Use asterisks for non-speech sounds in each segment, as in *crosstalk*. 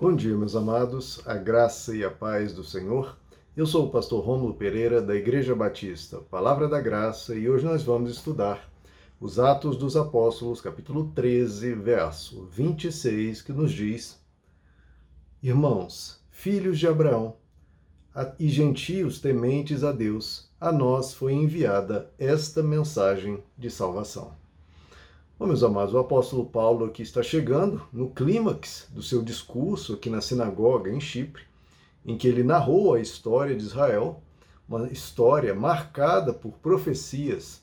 Bom dia, meus amados, a graça e a paz do Senhor. Eu sou o pastor Rômulo Pereira, da Igreja Batista, Palavra da Graça, e hoje nós vamos estudar os Atos dos Apóstolos, capítulo 13, verso 26, que nos diz: Irmãos, filhos de Abraão e gentios tementes a Deus, a nós foi enviada esta mensagem de salvação. Bom, meus amados, o apóstolo Paulo aqui está chegando no clímax do seu discurso aqui na sinagoga em Chipre, em que ele narrou a história de Israel, uma história marcada por profecias,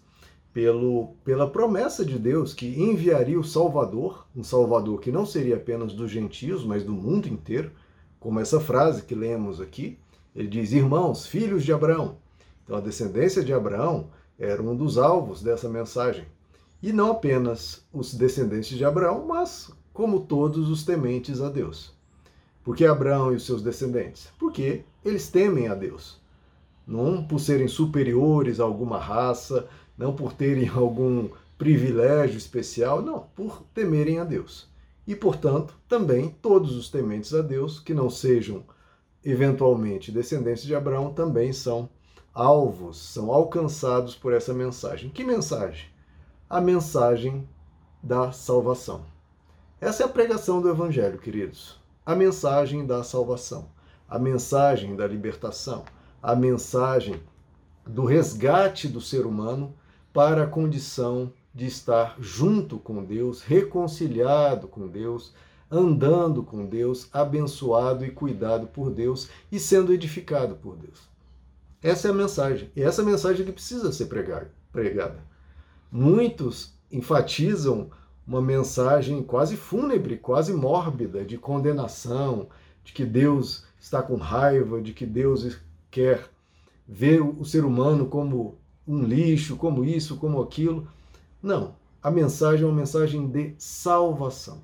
pelo, pela promessa de Deus que enviaria o Salvador, um Salvador que não seria apenas dos gentios, mas do mundo inteiro, como essa frase que lemos aqui. Ele diz: Irmãos, filhos de Abraão. Então, a descendência de Abraão era um dos alvos dessa mensagem. E não apenas os descendentes de Abraão, mas como todos os tementes a Deus. Por que Abraão e os seus descendentes? Porque eles temem a Deus. Não por serem superiores a alguma raça, não por terem *laughs* algum privilégio especial, não, por temerem a Deus. E, portanto, também todos os tementes a Deus, que não sejam eventualmente descendentes de Abraão, também são alvos, são alcançados por essa mensagem. Que mensagem? A mensagem da salvação. Essa é a pregação do Evangelho, queridos. A mensagem da salvação, a mensagem da libertação, a mensagem do resgate do ser humano para a condição de estar junto com Deus, reconciliado com Deus, andando com Deus, abençoado e cuidado por Deus e sendo edificado por Deus. Essa é a mensagem. E essa mensagem que precisa ser pregada. Muitos enfatizam uma mensagem quase fúnebre, quase mórbida, de condenação, de que Deus está com raiva, de que Deus quer ver o ser humano como um lixo, como isso, como aquilo. Não, a mensagem é uma mensagem de salvação.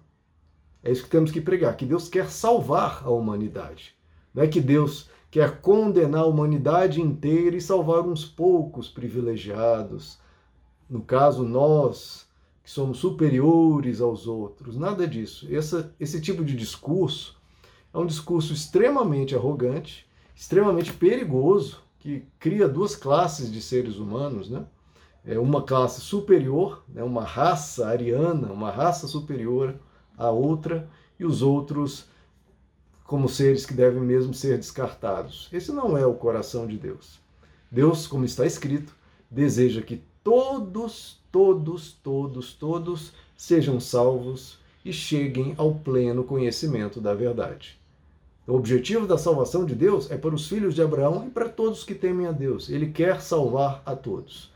É isso que temos que pregar, que Deus quer salvar a humanidade. Não é que Deus quer condenar a humanidade inteira e salvar uns poucos privilegiados, no caso, nós que somos superiores aos outros, nada disso. Essa, esse tipo de discurso é um discurso extremamente arrogante, extremamente perigoso, que cria duas classes de seres humanos, né? É uma classe superior, né? uma raça ariana, uma raça superior à outra, e os outros como seres que devem mesmo ser descartados. Esse não é o coração de Deus. Deus, como está escrito, deseja que todos, todos, todos, todos sejam salvos e cheguem ao pleno conhecimento da verdade. O objetivo da salvação de Deus é para os filhos de Abraão e para todos que temem a Deus. Ele quer salvar a todos.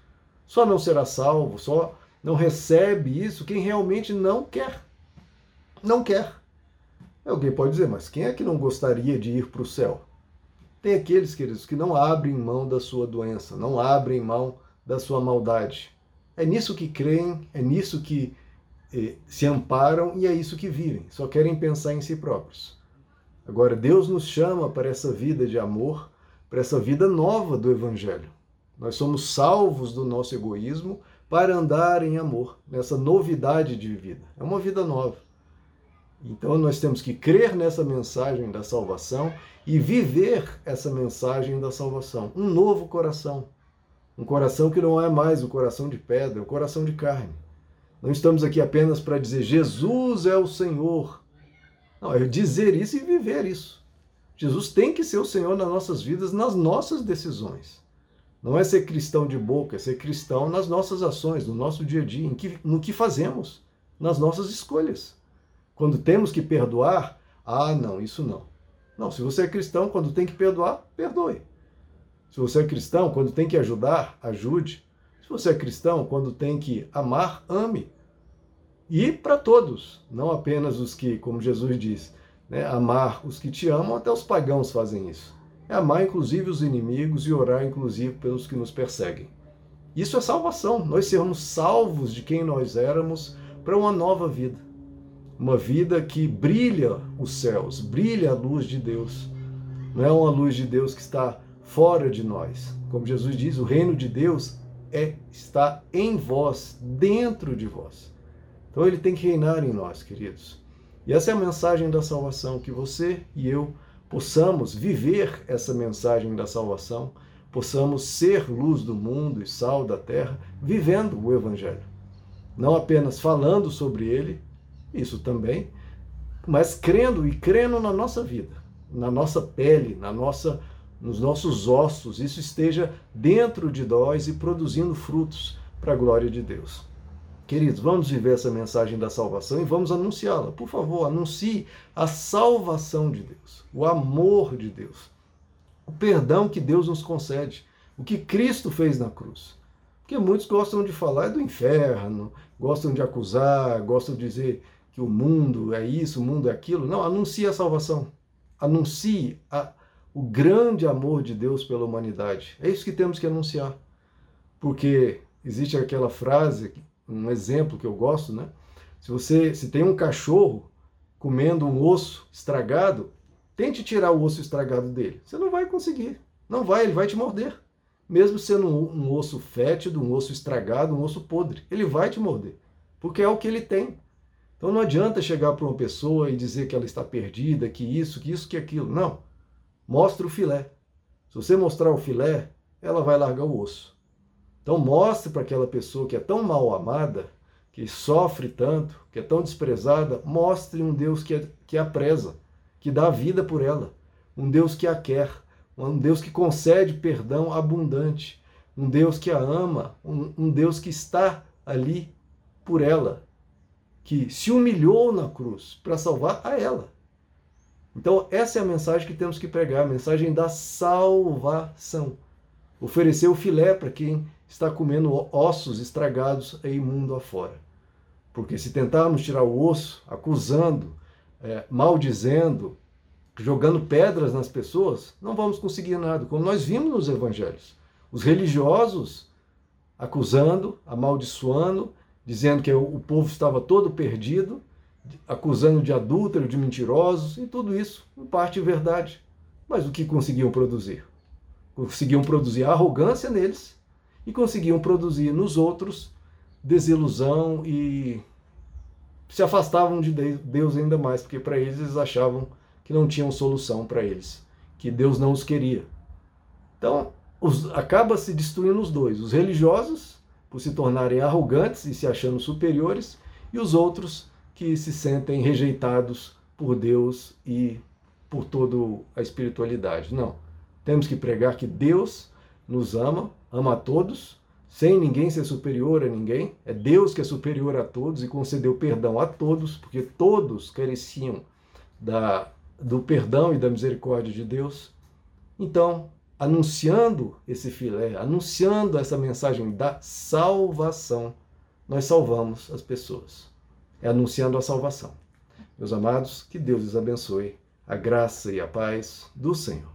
Só não será salvo, só não recebe isso quem realmente não quer. Não quer. Alguém pode dizer, mas quem é que não gostaria de ir para o céu? Tem aqueles, queridos, que não abrem mão da sua doença, não abrem mão da sua maldade. É nisso que creem, é nisso que eh, se amparam e é isso que vivem. Só querem pensar em si próprios. Agora, Deus nos chama para essa vida de amor, para essa vida nova do Evangelho. Nós somos salvos do nosso egoísmo para andar em amor, nessa novidade de vida. É uma vida nova. Então nós temos que crer nessa mensagem da salvação e viver essa mensagem da salvação. Um novo coração, um coração que não é mais o coração de pedra, é o coração de carne. Não estamos aqui apenas para dizer Jesus é o Senhor. Não, é dizer isso e viver isso. Jesus tem que ser o Senhor nas nossas vidas, nas nossas decisões. Não é ser cristão de boca, é ser cristão nas nossas ações, no nosso dia a dia, que, no que fazemos, nas nossas escolhas. Quando temos que perdoar, ah, não, isso não. Não, se você é cristão, quando tem que perdoar, perdoe. Se você é cristão, quando tem que ajudar, ajude. Se você é cristão, quando tem que amar, ame. E para todos, não apenas os que, como Jesus diz, né, amar os que te amam, até os pagãos fazem isso. É amar inclusive os inimigos e orar inclusive pelos que nos perseguem. Isso é salvação, nós sermos salvos de quem nós éramos para uma nova vida. Uma vida que brilha os céus, brilha a luz de Deus. Não é uma luz de Deus que está fora de nós. Como Jesus diz, o reino de Deus é está em vós, dentro de vós. Então ele tem que reinar em nós, queridos. E essa é a mensagem da salvação, que você e eu possamos viver essa mensagem da salvação, possamos ser luz do mundo e sal da terra, vivendo o Evangelho. Não apenas falando sobre ele, isso também, mas crendo e crendo na nossa vida, na nossa pele, na nossa, nos nossos ossos, isso esteja dentro de nós e produzindo frutos para a glória de Deus. Queridos, vamos viver essa mensagem da salvação e vamos anunciá-la. Por favor, anuncie a salvação de Deus, o amor de Deus, o perdão que Deus nos concede, o que Cristo fez na cruz. Porque muitos gostam de falar do inferno, gostam de acusar, gostam de dizer que o mundo é isso, o mundo é aquilo. Não, anuncie a salvação. Anuncie a, o grande amor de Deus pela humanidade. É isso que temos que anunciar. Porque existe aquela frase um exemplo que eu gosto, né? Se você se tem um cachorro comendo um osso estragado, tente tirar o osso estragado dele. Você não vai conseguir. Não vai, ele vai te morder. Mesmo sendo um, um osso fétido, um osso estragado, um osso podre, ele vai te morder. Porque é o que ele tem. Então não adianta chegar para uma pessoa e dizer que ela está perdida, que isso, que isso, que aquilo. Não. Mostre o filé. Se você mostrar o filé, ela vai largar o osso. Então mostre para aquela pessoa que é tão mal amada, que sofre tanto, que é tão desprezada, mostre um Deus que, é, que a preza, que dá vida por ela, um Deus que a quer, um Deus que concede perdão abundante, um Deus que a ama, um, um Deus que está ali por ela, que se humilhou na cruz para salvar a ela. Então, essa é a mensagem que temos que pregar, a mensagem da salvação. Oferecer o filé para quem está comendo ossos estragados aí mundo afora. Porque se tentarmos tirar o osso, acusando, é, maldizendo, jogando pedras nas pessoas, não vamos conseguir nada, como nós vimos nos evangelhos. Os religiosos acusando, amaldiçoando, dizendo que o povo estava todo perdido, acusando de adúltero, de mentirosos, e tudo isso, em parte, verdade. Mas o que conseguiam produzir? Conseguiam produzir arrogância neles e conseguiam produzir nos outros desilusão e se afastavam de Deus ainda mais, porque para eles eles achavam que não tinham solução para eles, que Deus não os queria. Então, os, acaba se destruindo os dois, os religiosos por se tornarem arrogantes e se achando superiores, e os outros que se sentem rejeitados por Deus e por toda a espiritualidade. Não. Temos que pregar que Deus nos ama, ama a todos, sem ninguém ser superior a ninguém. É Deus que é superior a todos e concedeu perdão a todos, porque todos careciam da, do perdão e da misericórdia de Deus. Então, anunciando esse filé, anunciando essa mensagem da salvação, nós salvamos as pessoas. É anunciando a salvação. Meus amados, que Deus os abençoe. A graça e a paz do Senhor.